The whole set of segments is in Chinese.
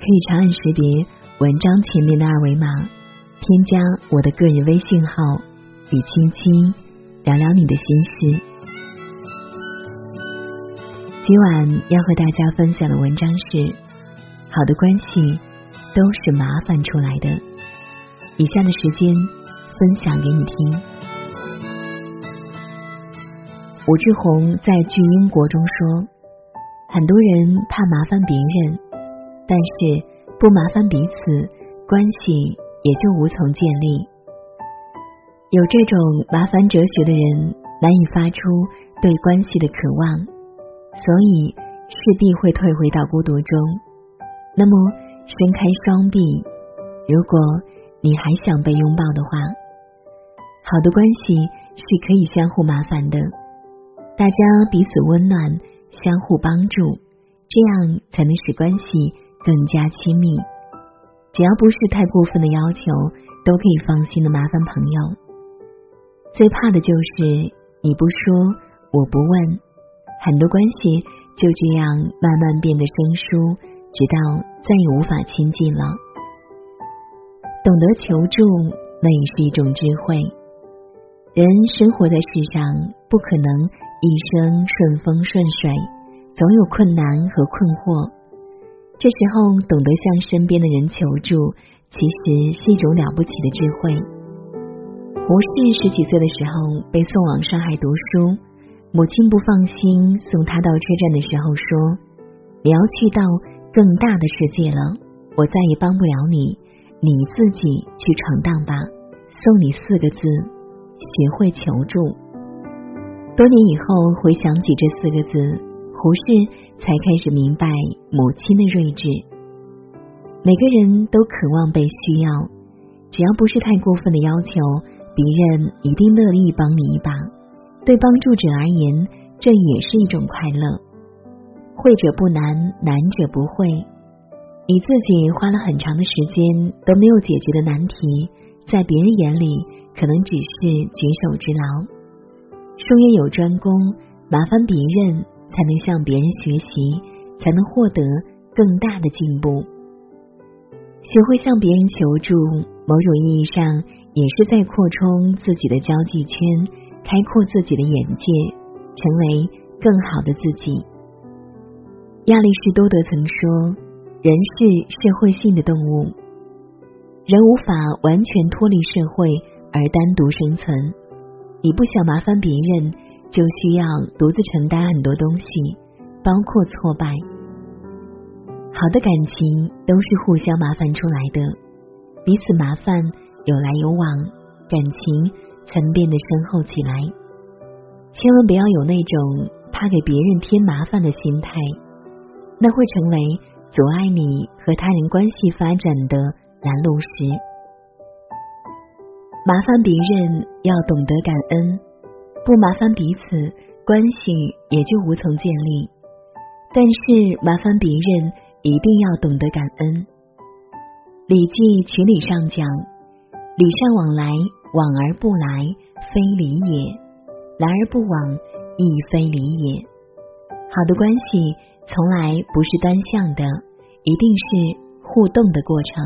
可以长按识别文章前面的二维码，添加我的个人微信号，与青青聊聊你的心事。今晚要和大家分享的文章是：好的关系都是麻烦出来的。以下的时间分享给你听。武志红在《巨婴国》中说。很多人怕麻烦别人，但是不麻烦彼此，关系也就无从建立。有这种麻烦哲学的人，难以发出对关系的渴望，所以势必会退回到孤独中。那么，伸开双臂，如果你还想被拥抱的话，好的关系是可以相互麻烦的，大家彼此温暖。相互帮助，这样才能使关系更加亲密。只要不是太过分的要求，都可以放心的麻烦朋友。最怕的就是你不说，我不问，很多关系就这样慢慢变得生疏，直到再也无法亲近了。懂得求助，那也是一种智慧。人生活在世上，不可能。一生顺风顺水，总有困难和困惑。这时候懂得向身边的人求助，其实是一种了不起的智慧。胡适十几岁的时候被送往上海读书，母亲不放心，送他到车站的时候说：“你要去到更大的世界了，我再也帮不了你，你自己去闯荡吧。”送你四个字：学会求助。多年以后回想起这四个字，胡适才开始明白母亲的睿智。每个人都渴望被需要，只要不是太过分的要求，别人一定乐意帮你一把。对帮助者而言，这也是一种快乐。会者不难，难者不会。你自己花了很长的时间都没有解决的难题，在别人眼里可能只是举手之劳。术业有专攻，麻烦别人才能向别人学习，才能获得更大的进步。学会向别人求助，某种意义上也是在扩充自己的交际圈，开阔自己的眼界，成为更好的自己。亚里士多德曾说：“人是社会性的动物，人无法完全脱离社会而单独生存。”你不想麻烦别人，就需要独自承担很多东西，包括挫败。好的感情都是互相麻烦出来的，彼此麻烦，有来有往，感情才能变得深厚起来。千万不要有那种怕给别人添麻烦的心态，那会成为阻碍你和他人关系发展的拦路石。麻烦别人要懂得感恩，不麻烦彼此，关系也就无从建立。但是麻烦别人，一定要懂得感恩。《礼记群礼》上讲：“礼尚往来，往而不来，非礼也；来而不往，亦非礼也。”好的关系从来不是单向的，一定是互动的过程。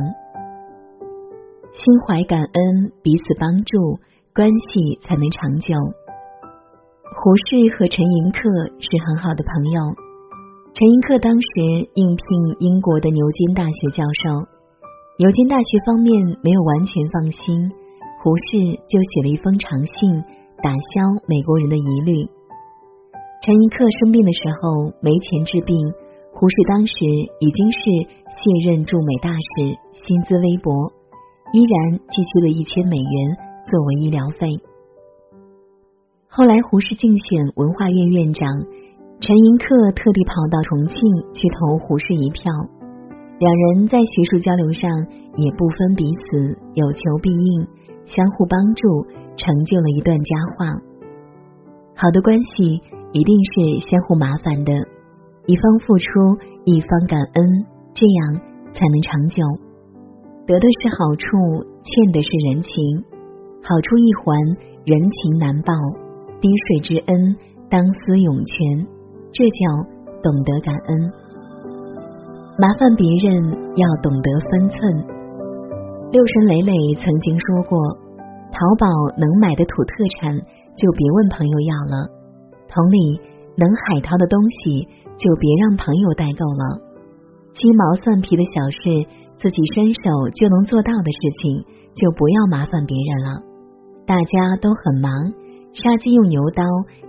心怀感恩，彼此帮助，关系才能长久。胡适和陈寅恪是很好的朋友。陈寅恪当时应聘英国的牛津大学教授，牛津大学方面没有完全放心，胡适就写了一封长信，打消美国人的疑虑。陈寅恪生病的时候没钱治病，胡适当时已经是卸任驻美大使，薪资微薄。依然寄去了一千美元作为医疗费。后来胡适竞选文化院院长，陈寅恪特地跑到重庆去投胡适一票。两人在学术交流上也不分彼此，有求必应，相互帮助，成就了一段佳话。好的关系一定是相互麻烦的，一方付出，一方感恩，这样才能长久。得的是好处，欠的是人情，好处一还，人情难报，滴水之恩，当思涌泉，这叫懂得感恩。麻烦别人要懂得分寸。六神磊磊曾经说过：“淘宝能买的土特产就别问朋友要了。同理，能海淘的东西就别让朋友代购了。鸡毛蒜皮的小事，自己伸手就能做到的事情，就不要麻烦别人了。大家都很忙，杀鸡用牛刀，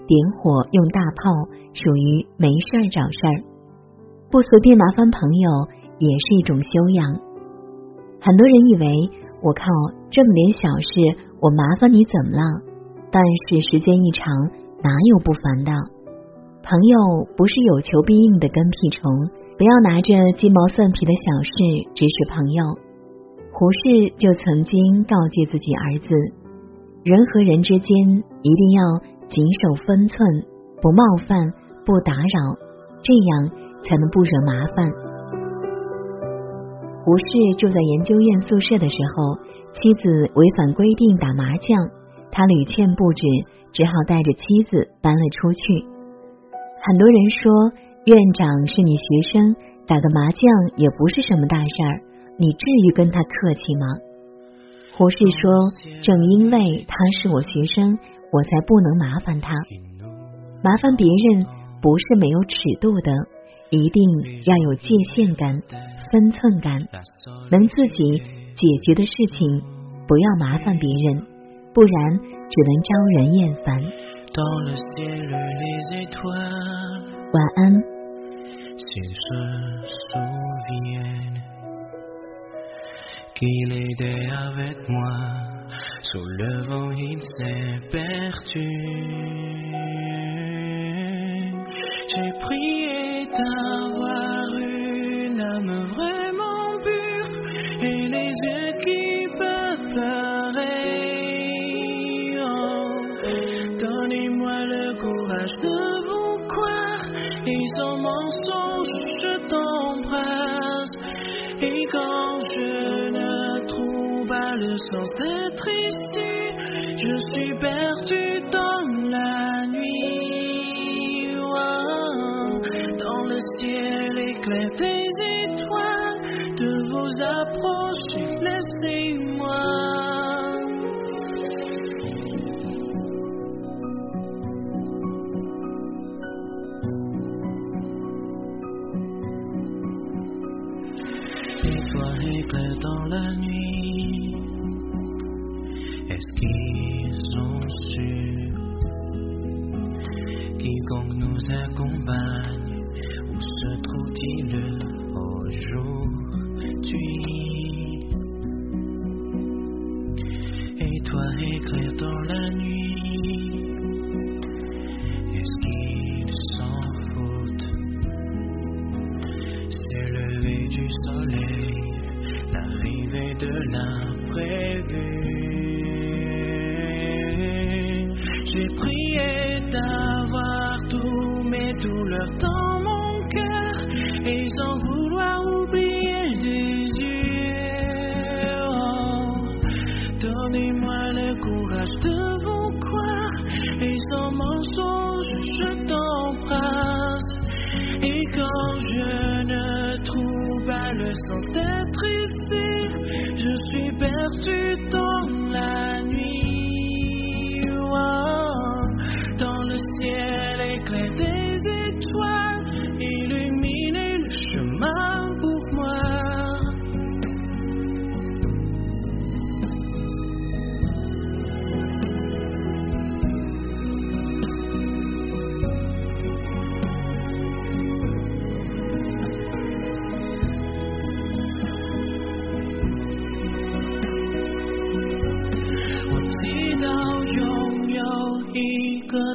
点火用大炮，属于没事儿找事儿。”不随便麻烦朋友也是一种修养。很多人以为我靠这么点小事，我麻烦你怎么了？但是时间一长，哪有不烦的？朋友不是有求必应的跟屁虫，不要拿着鸡毛蒜皮的小事指使朋友。胡适就曾经告诫自己儿子：人和人之间一定要谨守分寸，不冒犯，不打扰，这样。才能不惹麻烦。胡适住在研究院宿舍的时候，妻子违反规定打麻将，他屡劝不止，只好带着妻子搬了出去。很多人说，院长是你学生，打个麻将也不是什么大事儿，你至于跟他客气吗？胡适说，正因为他是我学生，我才不能麻烦他。麻烦别人不是没有尺度的。一定要有界限感、分寸感，能自己解决的事情，不要麻烦别人，不然只能招人厌烦。晚安。D'avoir une âme vraiment pure et les yeux qui peuvent pleurer. Oh, donnez-moi le courage de vous croire et sans mensonge je t'embrasse. Et quand sans être issu, je suis perdu. Nous accompagne? se trouve-t-il aujourd'hui? Et toi écrire dans la nuit, est-ce qu'il s'en fout? C'est le lever du soleil, l'arrivée de l'imprévu. Dans et sans vouloir oublier des yeux. Oh, donnez-moi le courage de vous croire et sans mensonge je t'embrasse. Et quand je ne trouve pas le sens d'être ici, je suis perdu dans la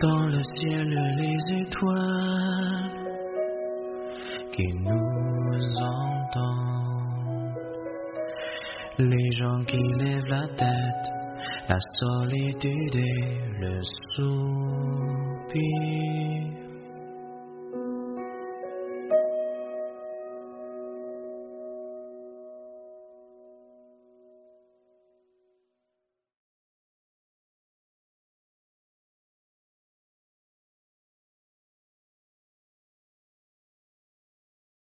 Dans le ciel, les étoiles qui nous entendent. Les gens qui lèvent la tête, la solitude et le soupir.